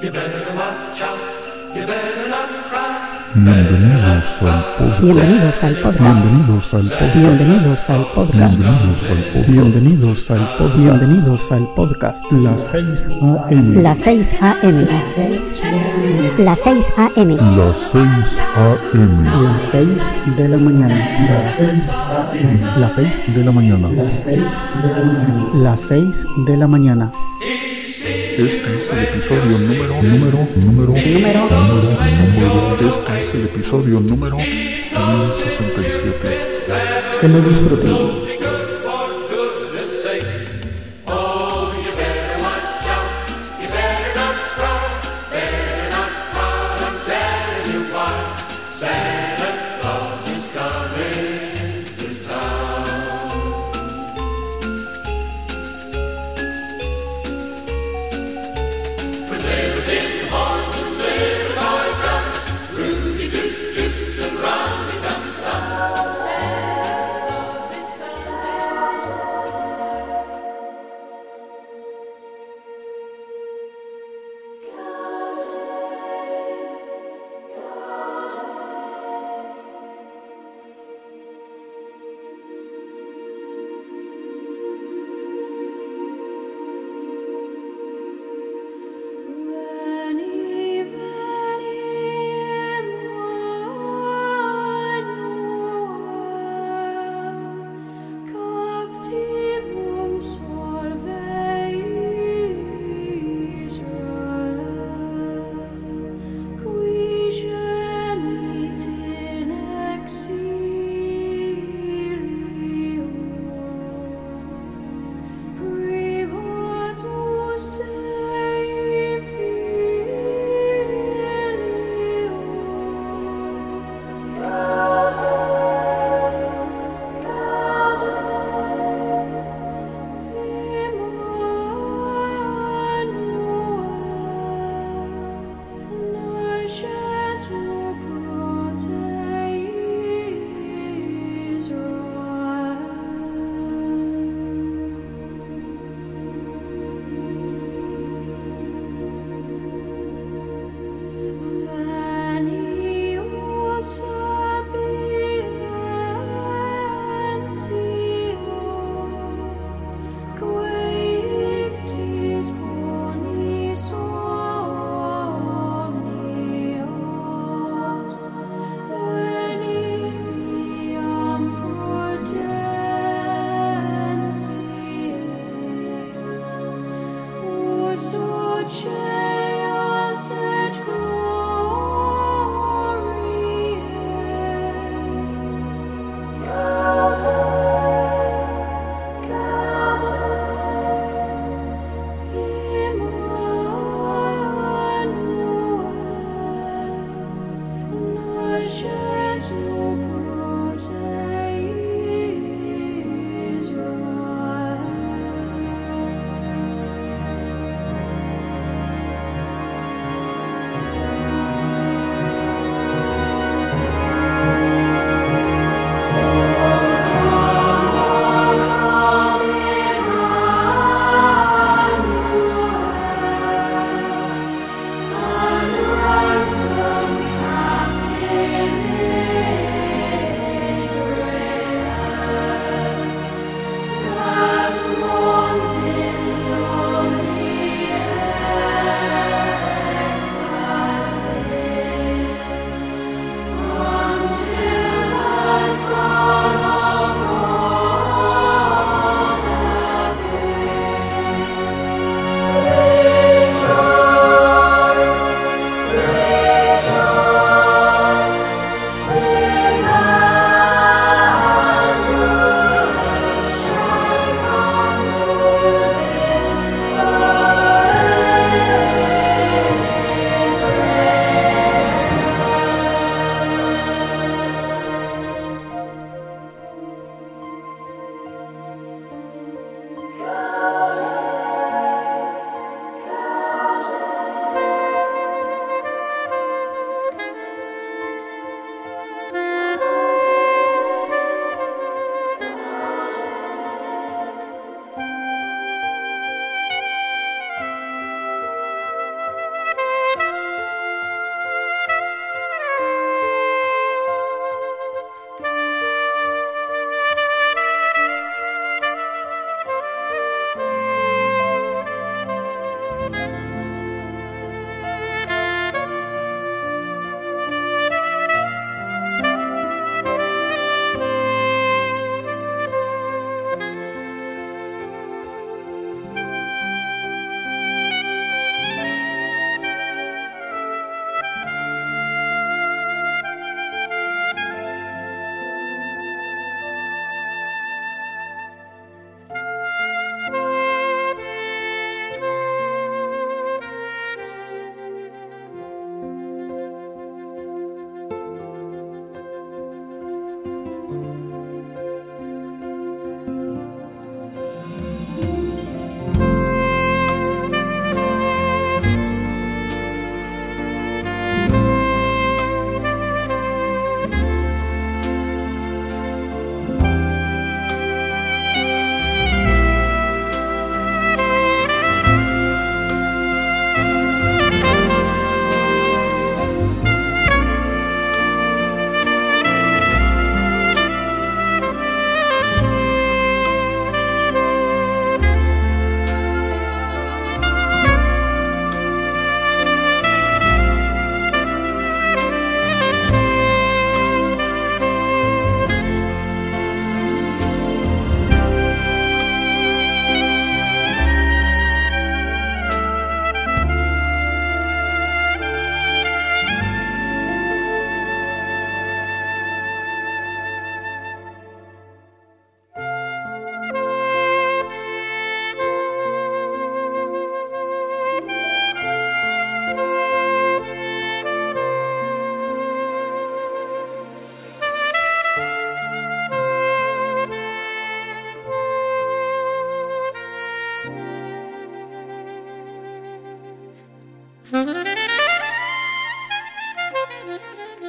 Bienvenidos al podcast. Bienvenidos al podcast. Bienvenidos al podcast. Bienvenidos al podcast. Bienvenidos al podcast. Las 6 AM. Las 6 AM. Las 6 AM. Las 6 AM. Las 6 de la mañana. Las 6 de la mañana. Las 6 de la mañana. Este es el episodio número, número, número, Número. número. Este es el episodio número 1067. Que lo disfruten.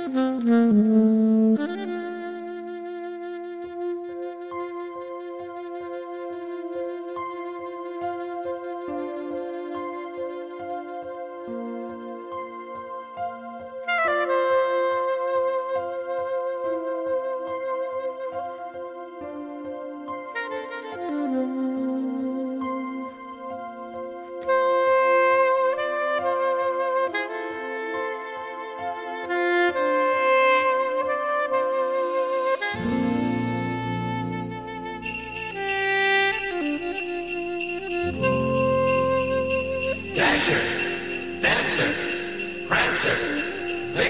Mm-hmm.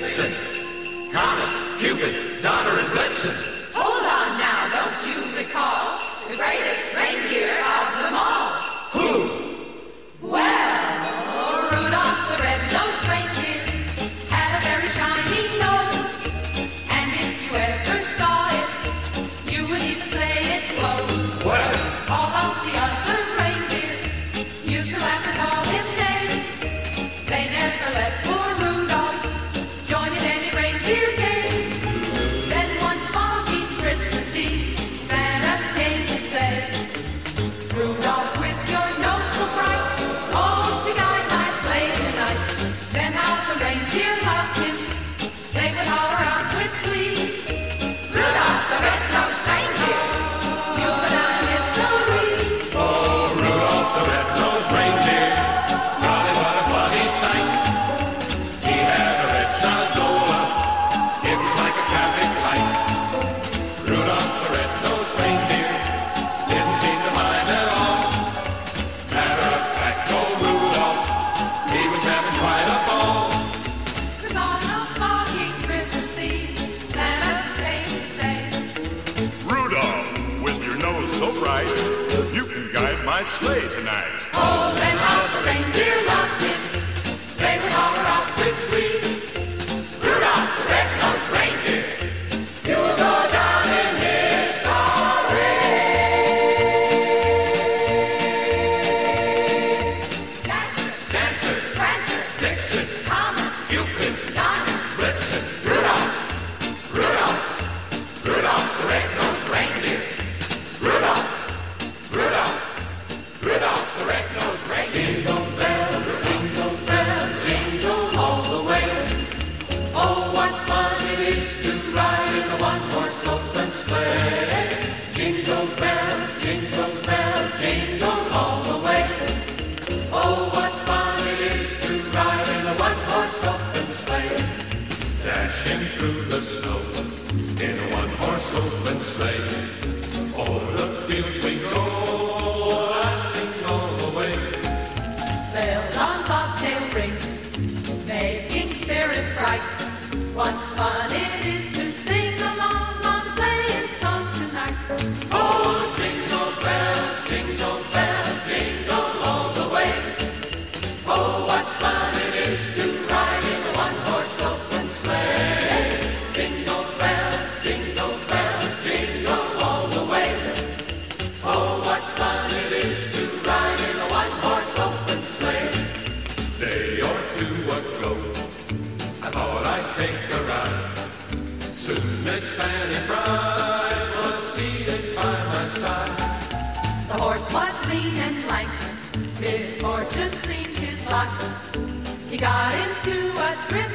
Vixen, Comet, Cupid, Donner, and Blitzen. my sleigh tonight. fields we. I thought I'd take a ride. Soon Miss Fanny Pride was seated by my side. The horse was lean and lank. Misfortune seemed his luck. He got into a drift.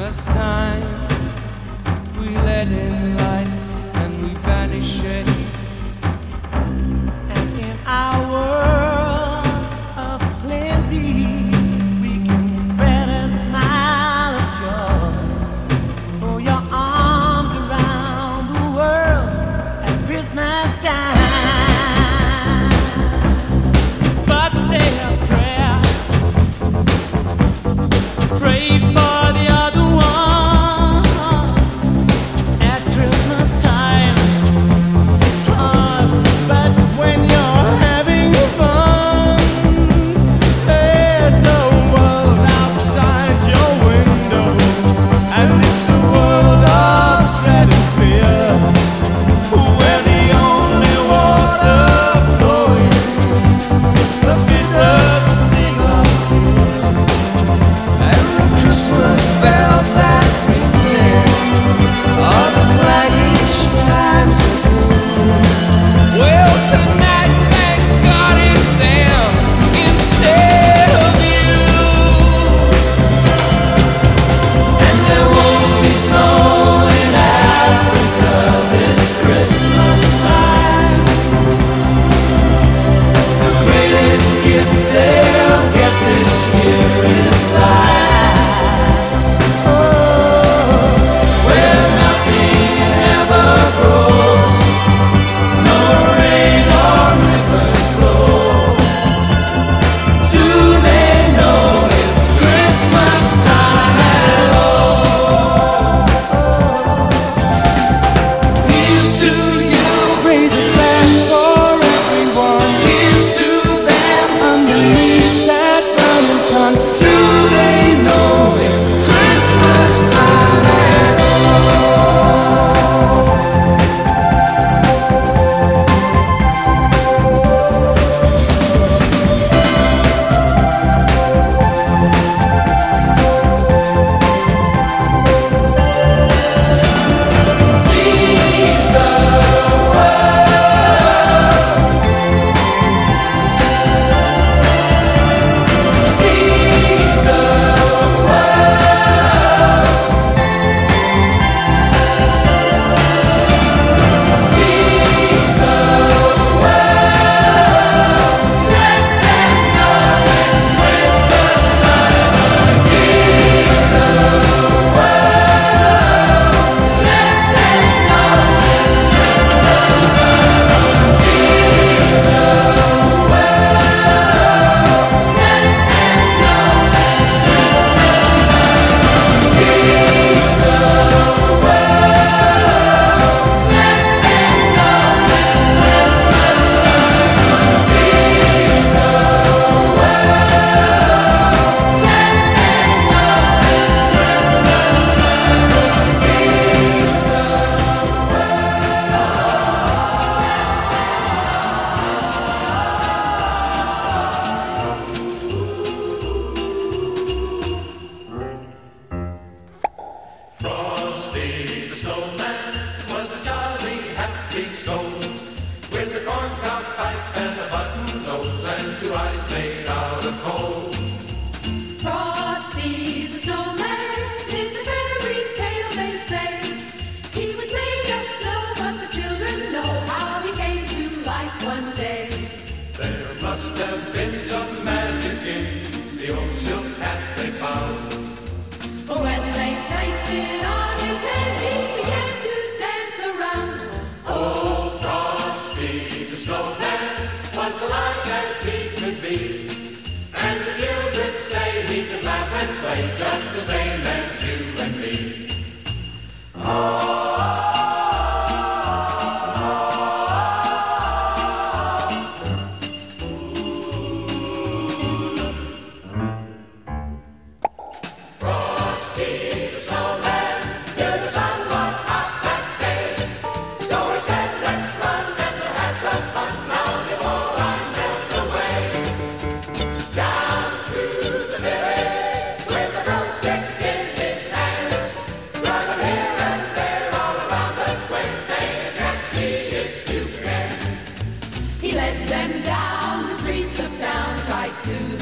Christmas time, we let in light.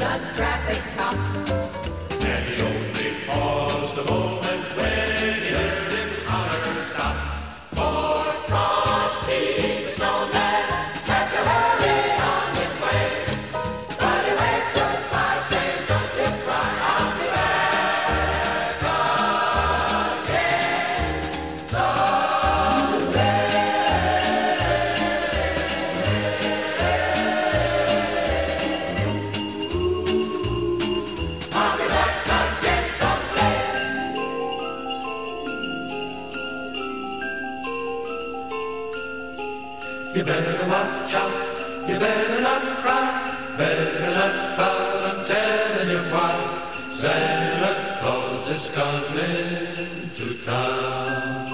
a traffic cop. You better watch out, you better not cry, better not pout, I'm telling you why. Santa Claus is coming to town.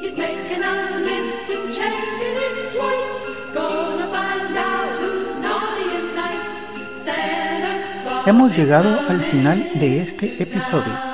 He's making a list and checking it twice. Gonna find out who's naughty and nice. Santa Claus Hemos is llegado al final de este episodio.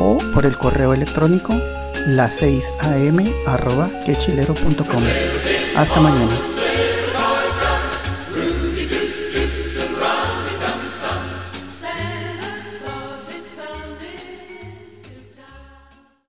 o por el correo electrónico las 6 am arroba quechilero.com. Hasta mañana.